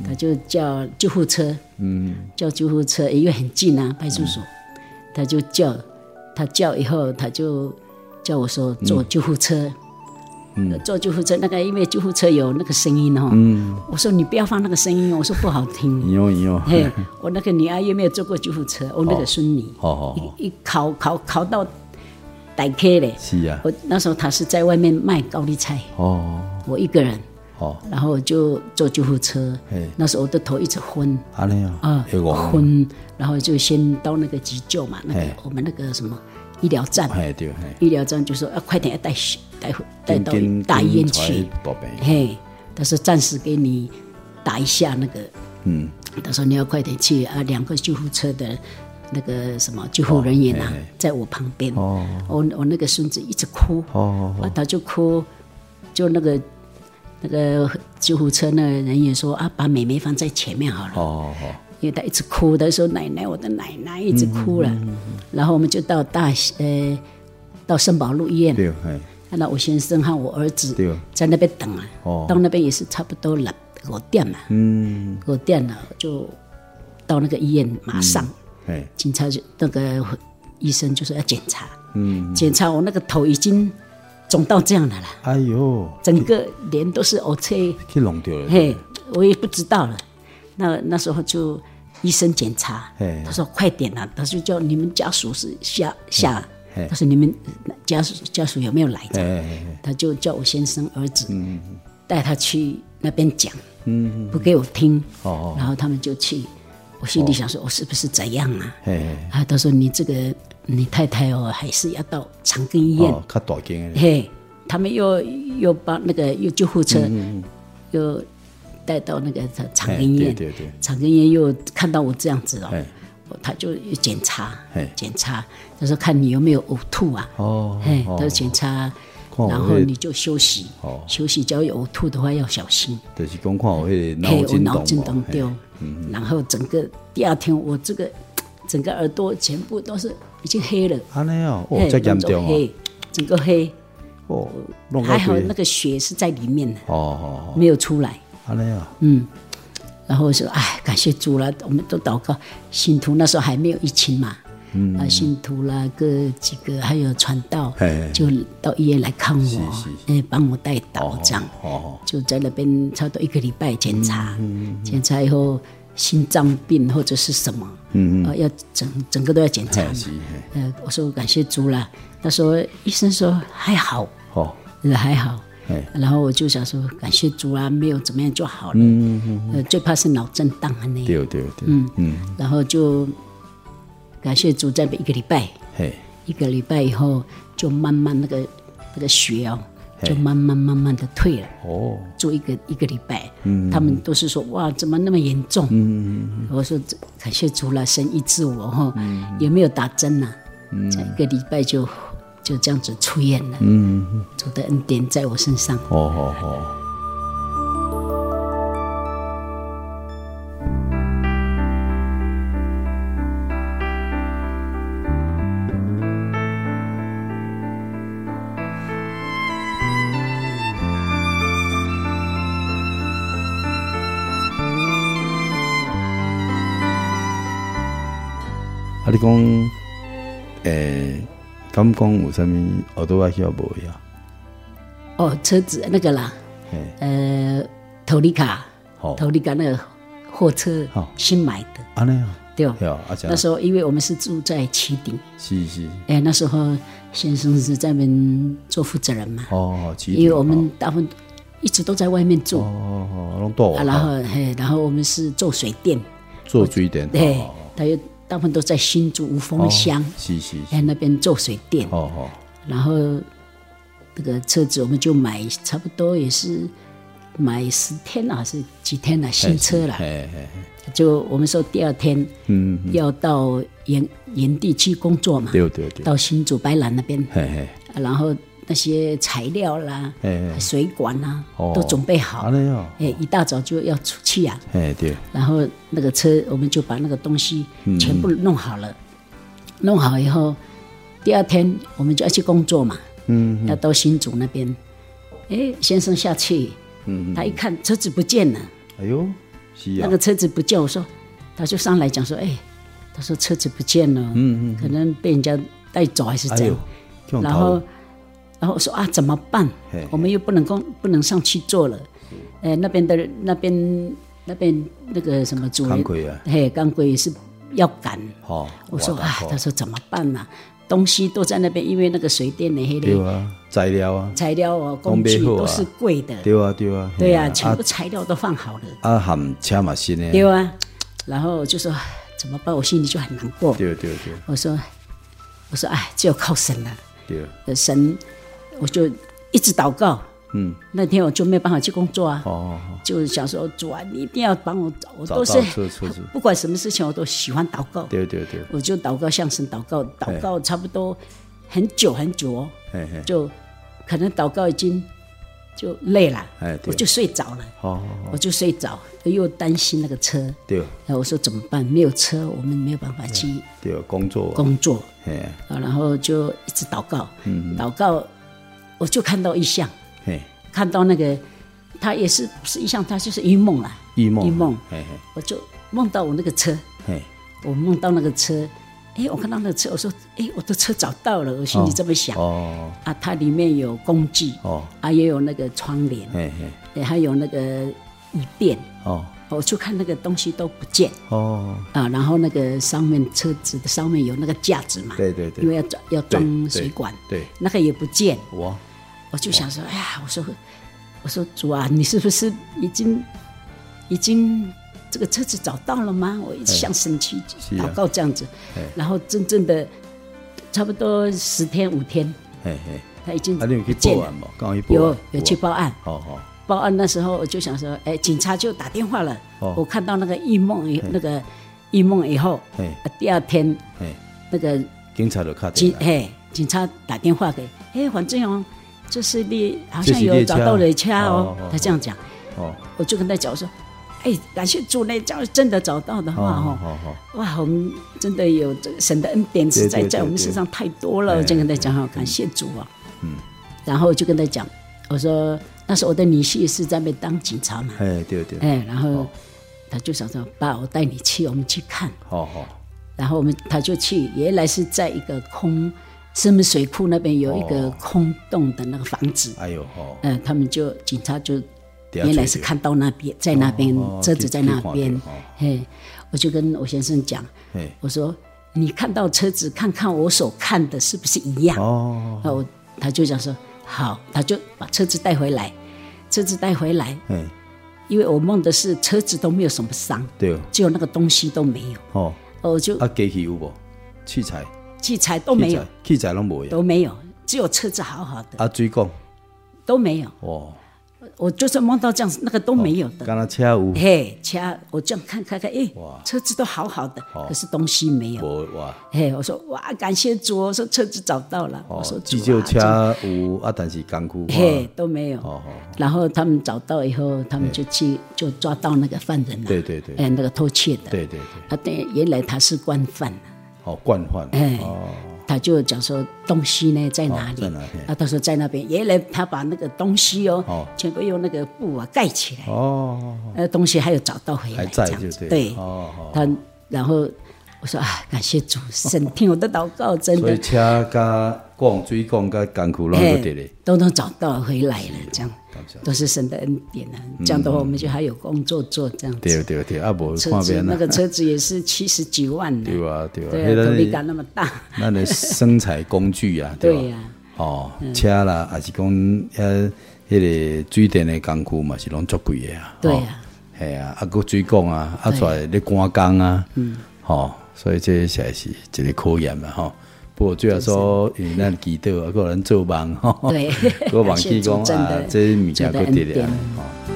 [SPEAKER 3] 他就叫救护车，嗯，叫救护车，因为很近啊，派出所。他就叫，他叫以后，他就叫我说坐救护车。嗯，坐救护车，那个因为救护车有那个声音哦。嗯，我说你不要放那个声音，我说不好听。
[SPEAKER 2] 有有。
[SPEAKER 3] 嘿，我那个女儿又没有坐过救护车？我那个孙女，一一考考考到。代客嘞，是啊。我那时候他是在外面卖高丽菜哦，我一个人哦，然后就坐救护车。那时候我的头一直昏，啊啊，昏，然后就先到那个急救嘛，那个我们那个什么医疗站，医疗站就说要快点要带带带到大医院去，嘿，他说暂时给你打一下那个，嗯，他说你要快点去啊，两个救护车的。那个什么救护人员啊，在我旁边，我我那个孙子一直哭，啊，他就哭，就那个那个救护车那个人员说啊，把妹妹放在前面好了，因为他一直哭，他说奶奶，我的奶奶一直哭了，然后我们就到大呃到圣保禄医院，看到我先生和我儿子在那边等啊，到那边也是差不多了我点了，嗯，我点了就到那个医院，马上，哎，警察就那个医生就说要检查，嗯，检查我那个头已经肿到这样的了，哎呦，整个脸都是黑青，
[SPEAKER 2] 去弄掉了，
[SPEAKER 3] 嘿，我也不知道了，那那时候就医生检查，他说快点了，他就叫你们家属是下下。他说：“你们家属家属有没有来着？”他就叫我先生儿子嗯带他去那边讲，嗯不给我听。哦。然后他们就去，我心里想说：“我是不是怎样啊？”啊，他说：“你这个你太太哦，还是要到长庚医院。”嘿，他们又又把那个又救护车又带到那个长庚医院。长庚医院又看到我这样子哦。他就检查，检查，他说看你有没有呕吐啊？哦，嘿，他说检查，然后你就休息，休息。只要有呕吐的话要小心。
[SPEAKER 2] 就是讲看我会
[SPEAKER 3] 脑震荡掉，然后整个第二天我这个整个耳朵全部都是已经黑了。
[SPEAKER 2] 啊那样，哦，这严重
[SPEAKER 3] 黑，整个黑。哦，还好那个血是在里面的，哦哦，没有出来。啊那样，嗯。然后我说：“哎，感谢主了，我们都祷告。信徒那时候还没有疫情嘛，嗯、啊，信徒啦，各几个还有传道，就到医院来看我，哎，帮我带祷这样，哦、就在那边差不多一个礼拜检查，嗯嗯、检查以后心脏病或者是什么，嗯嗯啊，要整整个都要检查嘛。呃，我说感谢主了，他说医生说还好，哦，还好。”然后我就想说，感谢主啊，没有怎么样就好了。嗯嗯呃，最怕是脑震荡啊那。对对对。嗯嗯。然后就感谢主，再一个礼拜。嘿。一个礼拜以后，就慢慢那个那个血哦，就慢慢慢慢的退了。哦。做一个一个礼拜。嗯。他们都是说哇，怎么那么严重？嗯嗯。我说感谢主了，神医治我哈。嗯。也没有打针呐。嗯。再一个礼拜就。就这样子出院了。嗯，主的恩典在我身上。哦哦哦。
[SPEAKER 2] 你讲，诶。他们讲有什么耳朵需要保养？
[SPEAKER 3] 哦，车子那个啦，呃，头里卡，头里卡那个货车，新买的。啊那样，对哦。那时候因为我们是住在旗顶，是是。哎，那时候先生是在那边做负责人嘛。哦，因为我们大部分一直都在外面做。哦哦，然后嘿，然后我们是做水电，
[SPEAKER 2] 做水电。
[SPEAKER 3] 对，他又。大部分都在新竹五峰乡，在那边做水电。哦哦，然后那个车子我们就买，差不多也是买十天了，还是几天了？新车了。就我们说第二天，嗯，要到营营地去工作嘛。对对对。到新竹白兰那边。然后。那些材料啦，水管呐，都准备好。哎，一大早就要出去呀。哎，对。然后那个车，我们就把那个东西全部弄好了。弄好以后，第二天我们就要去工作嘛。嗯。要到新竹那边。哎，先生下去。嗯。他一看车子不见了。哎呦，那个车子不见，我说，他就上来讲说，哎，他说车子不见了。嗯嗯。可能被人家带走还是怎样？然后。然后我说啊，怎么办？我们又不能工，不能上去做了。呃，那边的那边那边那个什么主人，啊、嘿，钢轨也是要赶。哦、我说啊，他说怎么办呢、啊？东西都在那边，因为那个水电的黑的。对啊，材料啊，材料啊，工具都是贵的。对啊，对啊，对啊，全部材料都放好了。啊，含车嘛新的。对啊，然后就说怎么办？我心里就很难过。对对对。我说，我说哎，只有靠神了。对。神。我就一直祷告，嗯，那天我就没有办法去工作啊，哦，就想说主啊，你一定要帮我找，我都是 不管什么事情我都喜欢祷告，对对对，我就祷告向神祷告，祷告差不多很久很久哦，就可能祷告已经就累了，我就睡着了，哦，我就睡着，又担心那个车，对，然后我说怎么办？没有车，我们没有办法去，对，工作。工作，啊，然后就一直祷告，祷告。我就看到异象，看到那个，他也是不是异象，他就是一梦啦，
[SPEAKER 2] 一梦，
[SPEAKER 3] 一梦，我就梦到我那个车，我梦到那个车，哎，我看到那个车，我说，哎，我的车找到了，我心里这么想，哦，啊，它里面有工具，哦，啊，也有那个窗帘，哎，还有那个椅垫，哦。我就看那个东西都不见。哦。啊，然后那个上面车子的上面有那个架子嘛，
[SPEAKER 2] 对对对，
[SPEAKER 3] 因为要装要装水管，
[SPEAKER 2] 对，对。
[SPEAKER 3] 那个也不见。
[SPEAKER 2] 哇，
[SPEAKER 3] 我就想说，哎呀，我说我说主啊，你是不是已经已经这个车子找到了吗？我一直向神去祷告这样子，啊、然后真正的差不多十天五天，他已经不见了，有有去报案，好好。报案那时候，我就想说，哎，警察就打电话了。哦、我看到那个异梦以那个异梦以后，嘿。第二天，嘿。那个
[SPEAKER 2] 警察就卡电
[SPEAKER 3] 嘿，警察打电话给，哎，黄正荣，这是你好像有找到了枪哦。他这样讲，哦，我就跟他讲说，哎，感谢主，那叫真的找到的话，哦，哇，我们真的有这个神的恩典实在在我们身上太多了。我就跟他讲，好，感谢主啊。嗯，然后我就跟他讲，我说。那时候我的女婿是在那边当警察嘛，
[SPEAKER 2] 哎对对，
[SPEAKER 3] 哎然后他就想说，爸，我带你去，我们去看，好好，然后我们他就去，原来是在一个空深门水库那边有一个空洞的那个房子，哎呦哦，嗯，他们就警察就原来是看到那边在那边车子在那边，嘿，我就跟我先生讲，我说你看到车子，看看我所看的是不是一样？哦，然后他就讲说。好，他就把车子带回来，车子带回来。嗯，因为我梦的是车子都没有什么伤，对，只有那个东西都没有。哦，我就
[SPEAKER 2] 啊，机器有无？器材？
[SPEAKER 3] 器材都没有，
[SPEAKER 2] 器材都没有，
[SPEAKER 3] 都没有，只有车子好好的。
[SPEAKER 2] 啊，水管
[SPEAKER 3] 都没有。哦。我就是梦到这样子，那个都没有的。
[SPEAKER 2] 刚刚车有，
[SPEAKER 3] 嘿，车我这样看看看，哎，车子都好好的，可是东西没有。哇，嘿，我说哇，感谢主，我说车子找到了。我说
[SPEAKER 2] 急救车有啊，但是干枯
[SPEAKER 3] 嘿都没有。然后他们找到以后，他们就去就抓到那个犯人了。对对对，哎，那个偷窃的。对对对，他，对，原来他是惯犯。
[SPEAKER 2] 哦，惯犯。哎。
[SPEAKER 3] 他就讲说东西呢在哪里？啊，他说在那边。原来他把那个东西哦，全部用那个布啊盖起来。哦，呃，东西还有找到回来这样子。对，哦，他然后我说啊，感谢主神听我的祷告，真的。所以
[SPEAKER 2] 车加工水工加工具拢都得嘞，
[SPEAKER 3] 都能找到回来了，这样。都是神的恩典啊！这样的话，我们就还有工作做，这样子。
[SPEAKER 2] 对对对，啊，无
[SPEAKER 3] 车子那个车子也是七十几万。
[SPEAKER 2] 对啊对啊，
[SPEAKER 3] 动力感那么大。
[SPEAKER 2] 那的生产工具啊，对呀。哦，车啦，还是讲呃，迄个水电的工具嘛，是拢足贵的啊。
[SPEAKER 3] 对呀。
[SPEAKER 2] 系啊，啊个水管啊，啊出来咧赶工啊。嗯。哦，所以这实在是一个考验嘛，哈。不过最后说，因为咱祈祷，个人做梦，对，个忘记讲 啊，这物件个点点。
[SPEAKER 3] 第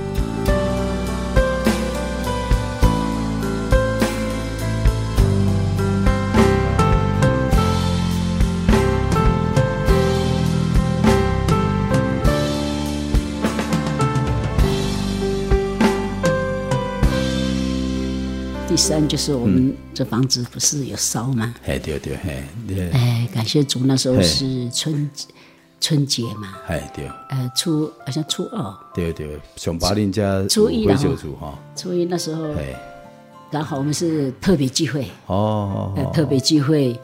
[SPEAKER 3] 三就是我们这房子不是有烧吗？
[SPEAKER 2] 哎，对对，哎，
[SPEAKER 3] 哎，感谢主，那时候是春春节嘛。
[SPEAKER 2] 哎，对。
[SPEAKER 3] 呃，初好像初二。
[SPEAKER 2] 对对，上八林家
[SPEAKER 3] 初一哈。初一那时候，刚好我们是特别聚会哦，特别聚会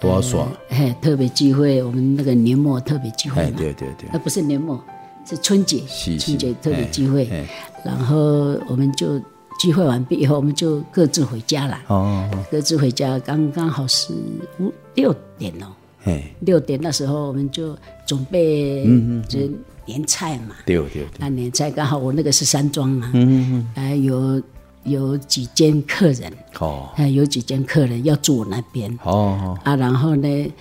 [SPEAKER 2] 多爽？
[SPEAKER 3] 哎，特别聚会，我们那个年末特别聚会嘛。
[SPEAKER 2] 对对对。
[SPEAKER 3] 那不是年末，是春节，春节特别聚会。然后我们就。聚会完毕以后，我们就各自回家了。哦，各自回家，刚刚好是五六点哦。嘿，六点那时候我们就准备，嗯嗯，就年菜嘛。对对。那年菜刚好我那个是山庄嘛。嗯嗯。还有有几间客人。哦。还有几间客人要住我那边。哦。啊，然后呢，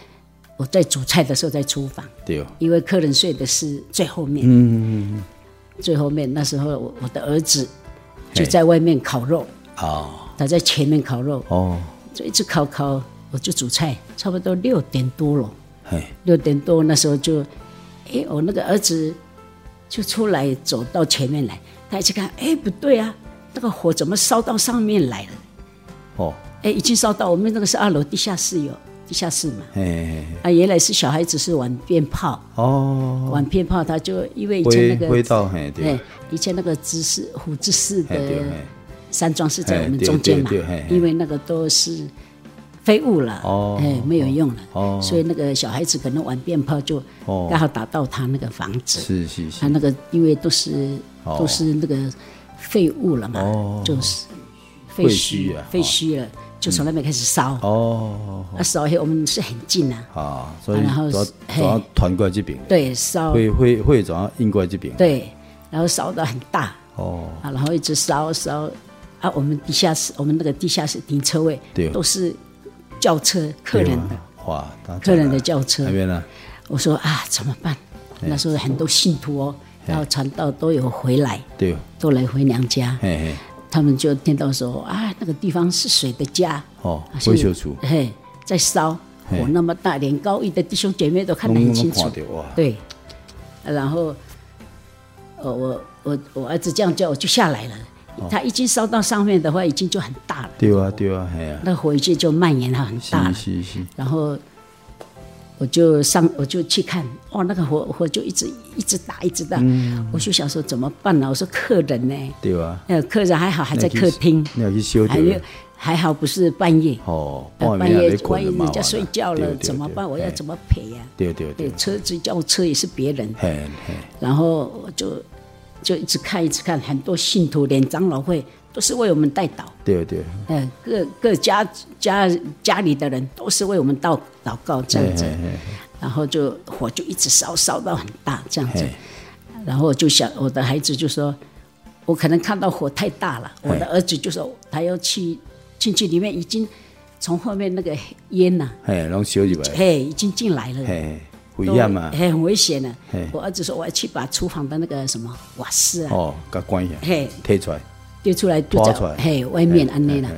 [SPEAKER 3] 我在煮菜的时候在厨房。对。因为客人睡的是最后面。嗯嗯嗯。最后面那时候，我我的儿子。就在外面烤肉哦，他在前面烤肉哦，就一直烤烤，我就煮菜，差不多六点多了，六点多那时候就，哎，我那个儿子就出来走到前面来，他一去看，哎，不对啊，那个火怎么烧到上面来了？哦，哎，已经烧到我们那个是二楼地下室有地下室嘛。哎，啊，原来是小孩子是玩鞭炮。哦，玩鞭炮，他就因为以前那个
[SPEAKER 2] 回到嘿对，
[SPEAKER 3] 以前那个知识虎芝士的山庄是在我们中间嘛，因为那个都是废物了哦，哎，没有用了哦，所以那个小孩子可能玩鞭炮就刚好打到他那个房子，是是是，他那个因为都是都是那个废物了嘛，就是废墟啊，废墟了。就从那边开始烧。哦，那烧黑我们是很近呐啊，
[SPEAKER 2] 所以然后总要团过来这边，
[SPEAKER 3] 对，烧。
[SPEAKER 2] 会会会总要运过来这边，
[SPEAKER 3] 对，然后烧的很大。哦，啊，然后一直烧烧啊，我们地下室，我们那个地下室停车位对，都是轿车客人的。哇，客人的轿车。那边呢，我说啊怎么办？那时候很多信徒哦，然后传道都有回来，对，都来回娘家。他们就听到说啊，那个地方是谁的家？哦，灰修处，嘿，在烧火那么大，连高一的弟兄姐妹都看得很清楚。对，然后，呃，我我我儿子这样叫，我就下来了。他已经烧到上面的话，已经就很大了。
[SPEAKER 2] 对啊，对啊，嘿啊。
[SPEAKER 3] 那火已经就蔓延了很大了。是是是。然后。我就上，我就去看，哇，那个火火就一直一直打，一直打。嗯、我就想说怎么办呢？我说客人呢？对吧？呃，客人还好，还在客厅。
[SPEAKER 2] 你要去修
[SPEAKER 3] 还有还好不是半夜。哦。半夜万一人家睡觉了怎么办？我要怎么赔呀？对对对。车子叫车也是别人。然后我就就一直看，一直看，很多信徒连长老会。都是为我们代祷，
[SPEAKER 2] 对对，
[SPEAKER 3] 嗯，各各家家家里的人都是为我们祷祷告这样子，然后就火就一直烧烧到很大这样子，然后我就想我的孩子就说，我可能看到火太大了，我的儿子就说他要去进去里面，已经从后面那个烟呐，嘿，然后烧起来，嘿，已经进来了，嘿，危险嘛，嘿，很危险的，嘿。我儿子说我要去把厨房的那个什么瓦斯啊，哦，给关一下，嘿，推出来。丢出来就在嘿外面安内了，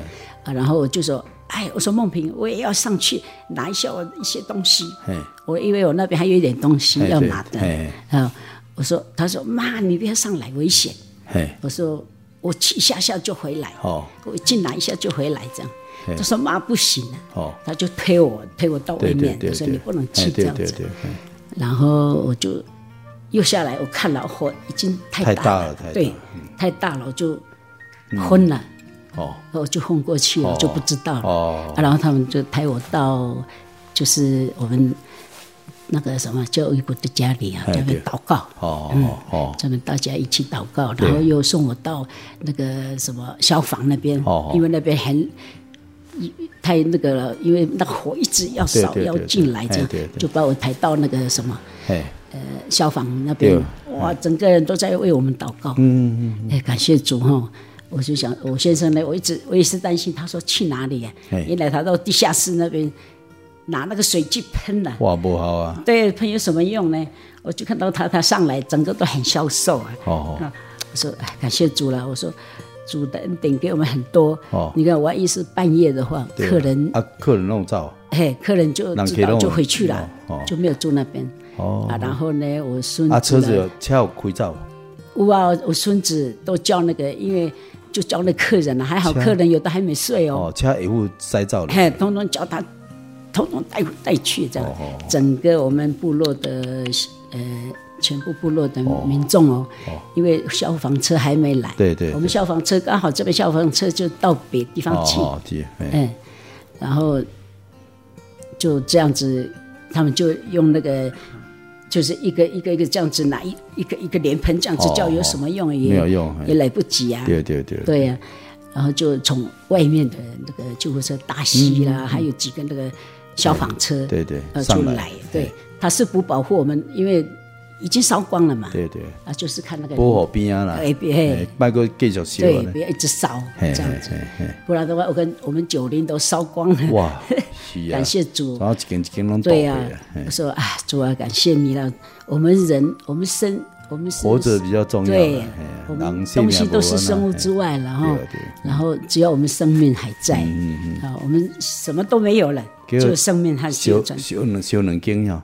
[SPEAKER 3] 啊，然后我就说，哎，我说梦萍，我也要上去拿一下我一些东西，我因为我那边还有一点东西要拿的，啊，我说，他说妈，你不要上来危险，我说我去一下下就回来，我进来一下就回来这样，他说妈不行了，他就推我推我到外面，他说你不能去这样子，然后我就又下来，我看了火已经太大了，对，太大了，我就。昏了，哦，我就昏过去了，就不知道了。哦，然后他们就抬我到，就是我们那个什么教育部的家里啊，这边祷告。哦哦哦，咱们大家一起祷告，然后又送我到那个什么消防那边，因为那边很太那个了，因为那个火一直要烧要进来，这样就把我抬到那个什么，呃，消防那边。哇，整个人都在为我们祷告。嗯嗯嗯，哎，感谢主哈。我就想，我先生呢，我一直我也是担心，他说去哪里呀？原来他到地下室那边拿那个水去喷了。哇，不好啊！对，喷有什么用呢？我就看到他，他上来整个都很消瘦啊。哦哦。我说感谢主了，我说主的恩典给我们很多。哦。你看，万一是半夜的话，客人
[SPEAKER 2] 啊，客人弄灶。
[SPEAKER 3] 嘿，客人就知道就回去了，就没有住那边。哦。啊，然后呢，我孙子。啊，
[SPEAKER 2] 车子有敲开走。
[SPEAKER 3] 哇，我孙子都叫那个，因为。就叫那客人了，还好客人有的还没睡哦。
[SPEAKER 2] 哦，叫一户塞灶了。
[SPEAKER 3] 嘿，通通叫他，通通带带去这样。整个我们部落的呃，全部部落的民众哦，因为消防车还没来。对对。我们消防车刚好这边消防车就到别地方去。哦，对。嗯，然后就这样子，他们就用那个。就是一个一个一个这样子拿一一个一个脸盆这样子叫有什么用？也没有用，也来不及啊。对对对。对呀，然后就从外面的那个救护车大西啦，还有几个那个消防车，对对，呃，出来。对，他是不保护我们，因为已经烧光了嘛。对对。啊，就是看那个。
[SPEAKER 2] 不好边啊啦。哎别，卖个继续烧。
[SPEAKER 3] 对，别一直烧这样子，不然的话，我跟我们九零都烧光了。哇。感谢主，然后，一，一对呀，我说啊，主啊，感谢你了。我们人，我们生，我们
[SPEAKER 2] 活着比较重要。
[SPEAKER 3] 对，我们东西都是生物之外，然后，然后只要我们生命还在，啊，我们什么都没有了，就生命还在。
[SPEAKER 2] 修能修能经呀？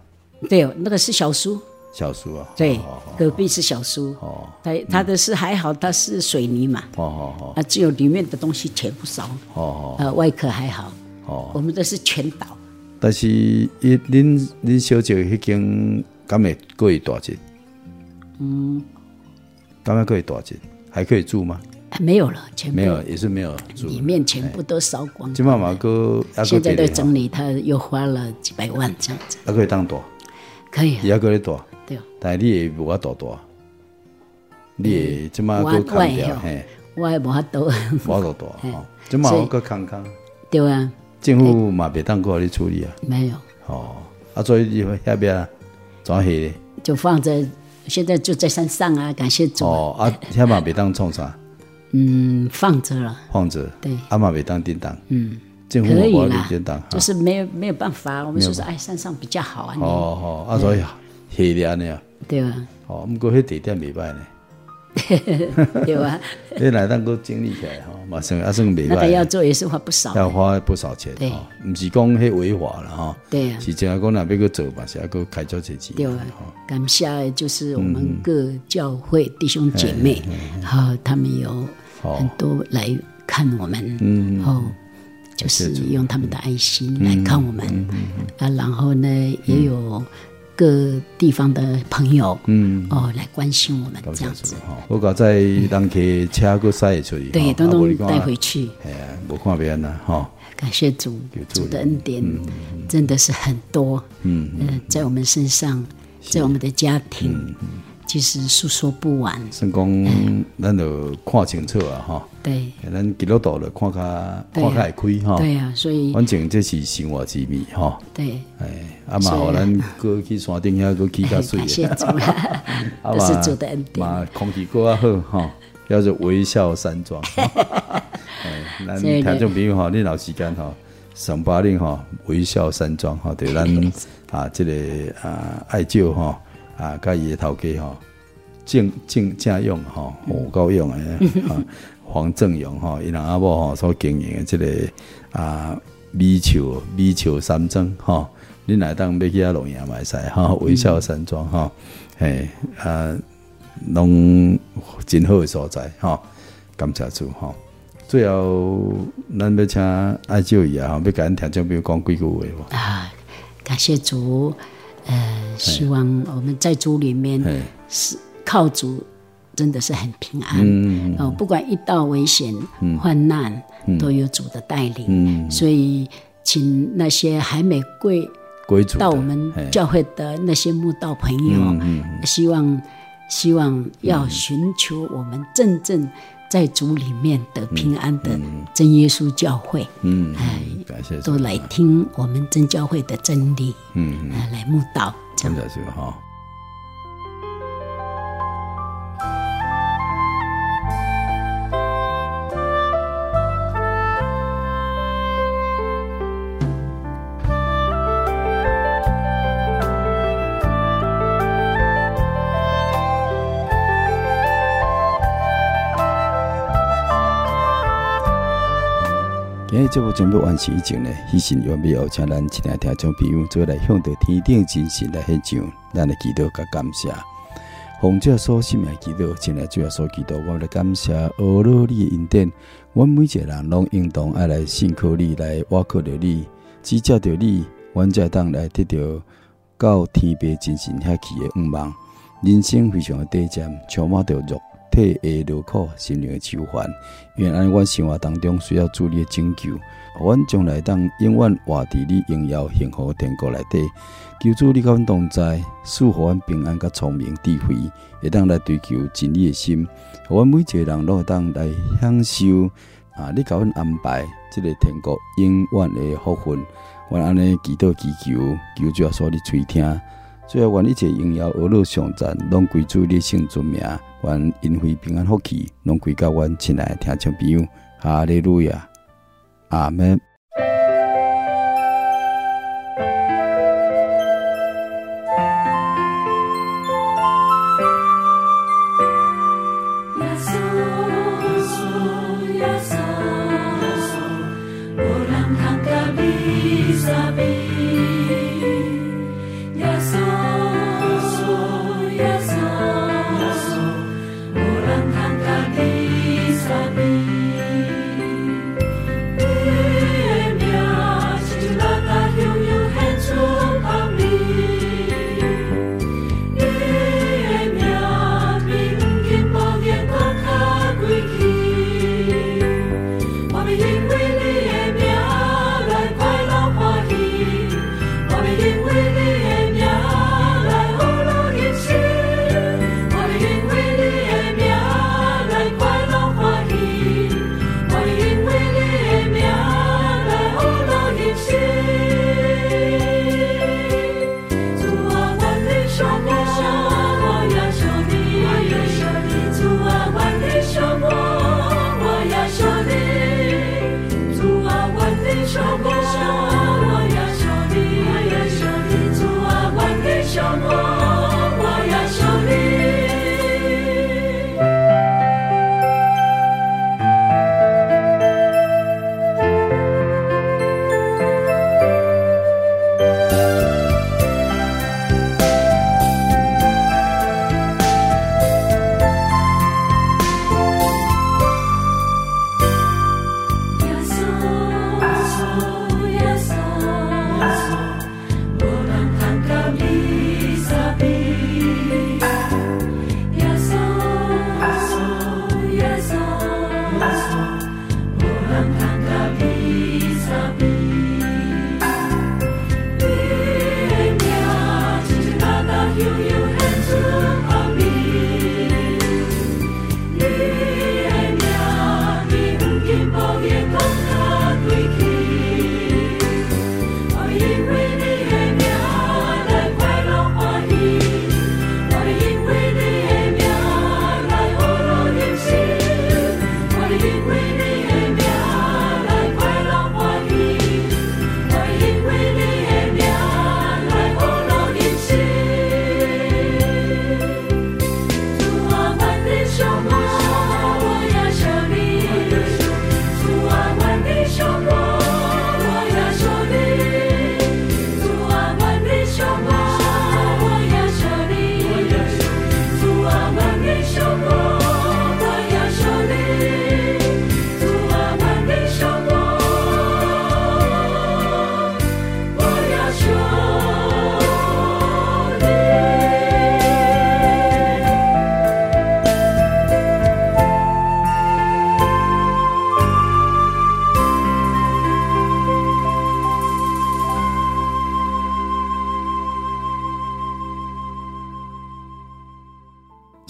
[SPEAKER 3] 对，那个是小叔。
[SPEAKER 2] 小叔啊。
[SPEAKER 3] 对，隔壁是小叔。哦。他他的是还好，他是水泥嘛。哦哦哦。啊，只有里面的东西全部烧。哦哦。呃，外壳还好。哦，我们都是全倒，
[SPEAKER 2] 但是一恁恁小姐迄间敢会可以大只？嗯，敢会可以大只？还可以住吗？
[SPEAKER 3] 没有了，全部
[SPEAKER 2] 没有，也是没有住。
[SPEAKER 3] 里面全部都烧光。
[SPEAKER 2] 金妈妈哥
[SPEAKER 3] 现在在整理，他又花了几百万这样子。
[SPEAKER 2] 还可以当大？
[SPEAKER 3] 可以。
[SPEAKER 2] 也可以大。
[SPEAKER 3] 对。
[SPEAKER 2] 但系你也无法大大。你也今妈哥砍掉，嘿。
[SPEAKER 3] 我也无法大。
[SPEAKER 2] 无法大大。今妈哥康康。
[SPEAKER 3] 对啊。
[SPEAKER 2] 政府嘛别当过来处理啊。
[SPEAKER 3] 没有。
[SPEAKER 2] 哦。啊，所以你下边装黑。
[SPEAKER 3] 就放在，现在就在山上啊！感谢主。
[SPEAKER 2] 哦啊，下马别当创啥？
[SPEAKER 3] 嗯，放着了，
[SPEAKER 2] 放着。
[SPEAKER 3] 对，
[SPEAKER 2] 阿马别当叮当。
[SPEAKER 3] 嗯，政府
[SPEAKER 2] 可以啦。
[SPEAKER 3] 就是没有没有办法，我们说是哎，山上比较好啊。
[SPEAKER 2] 哦哦，啊所以黑的安尼啊。
[SPEAKER 3] 对啊。
[SPEAKER 2] 哦，不过迄地点没歹呢。
[SPEAKER 3] 对啊。
[SPEAKER 2] 你来当个整理起来哈，马上啊算没歹。
[SPEAKER 3] 那他要做也是花不少。
[SPEAKER 2] 要花不少钱。
[SPEAKER 3] 对。
[SPEAKER 2] 不是讲迄违法了哈。
[SPEAKER 3] 对啊。
[SPEAKER 2] 是真系讲那边个做嘛，是要个开交钱。
[SPEAKER 3] 对啊。感谢就是我们各教会弟兄姐妹，好，他们有。很多来看我们，嗯，后就是用他们的爱心来看我们，啊，然后呢，也有各地方的朋友，嗯，哦，来关心我们这样子。
[SPEAKER 2] 我搞在当客车过塞出去，
[SPEAKER 3] 对，都都带回去。
[SPEAKER 2] 哎呀，无看别人了哈。
[SPEAKER 3] 感谢主，主的恩典真的是很多，嗯嗯，在我们身上，在我们的家庭。其实诉说不完。
[SPEAKER 2] 算讲，咱就看清楚啊，哈。
[SPEAKER 3] 对。
[SPEAKER 2] 咱基督徒了，看较看较会开哈。
[SPEAKER 3] 对啊，所以。
[SPEAKER 2] 反正这是生活之秘哈。
[SPEAKER 3] 对。
[SPEAKER 2] 哎，阿妈，互咱过去山顶遐，过去较水。
[SPEAKER 3] 感谢主啊。这是主的恩典。
[SPEAKER 2] 嘛，空气过较好哈，叫做微笑山庄。哎，咱听众朋友哈，你老时间哈，上八岭哈，微笑山庄哈，对咱啊，这个啊爱酒哈。啊，甲伊诶头家吼，正正正用吼，好够用诶，哈，黄正勇吼，伊人阿某吼所经营诶，即个啊米球米球三庄吼，恁来当要去遐龙岩买菜吼，微笑山庄吼，嘿啊，拢真好诶所在吼，感谢主吼。最后，咱要请爱酒伊啊，要甲咱听众朋友讲几句话
[SPEAKER 3] 啊，感谢主。呃，希望我们在主里面是靠主，真的是很平安。嗯哦，不管遇到危险、患难，都有主的带领。嗯，所以请那些还没归归主到我们教会的那些慕道朋友，希望希望要寻求我们真正。在主里面得平安的真耶稣教会，嗯，哎，感谢都来听我们真教会的真理，嗯，来慕道，
[SPEAKER 2] 这样。这部准备完成以前呢，喜信愿备邀请咱亲爱听众朋友做来向着天顶真神来献上咱的祈祷甲感谢。奉这所信的祈祷，亲爱主要所祈祷，我来感谢阿罗你的恩典。我每一个人拢应当爱来信靠你，来挖靠着你，只借着你，阮才当来得到到天父真神遐去的愿望。人生非常的短暂，充满着肉。体会劳苦，心灵的愁烦。愿按阮生活当中需要主你的拯救，阮将来当永远活伫你荣耀幸福天国内底。求主你甲阮同在，赐予阮平安甲聪明智慧，会当来追求真理的心。互阮每一个人拢会当来享受啊！你甲阮安排这个天国永远的福分。阮安尼祈祷祈求，求主啊，所你垂听。最后，愿一切荣耀、恶乐、上赞，拢归主你圣尊名。愿因会平安福气，拢归到阮亲爱的听众朋友。哈利路亚，阿门。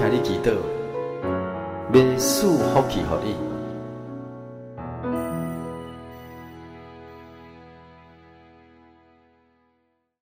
[SPEAKER 1] 听你祈
[SPEAKER 4] 祷，要赐福气给你。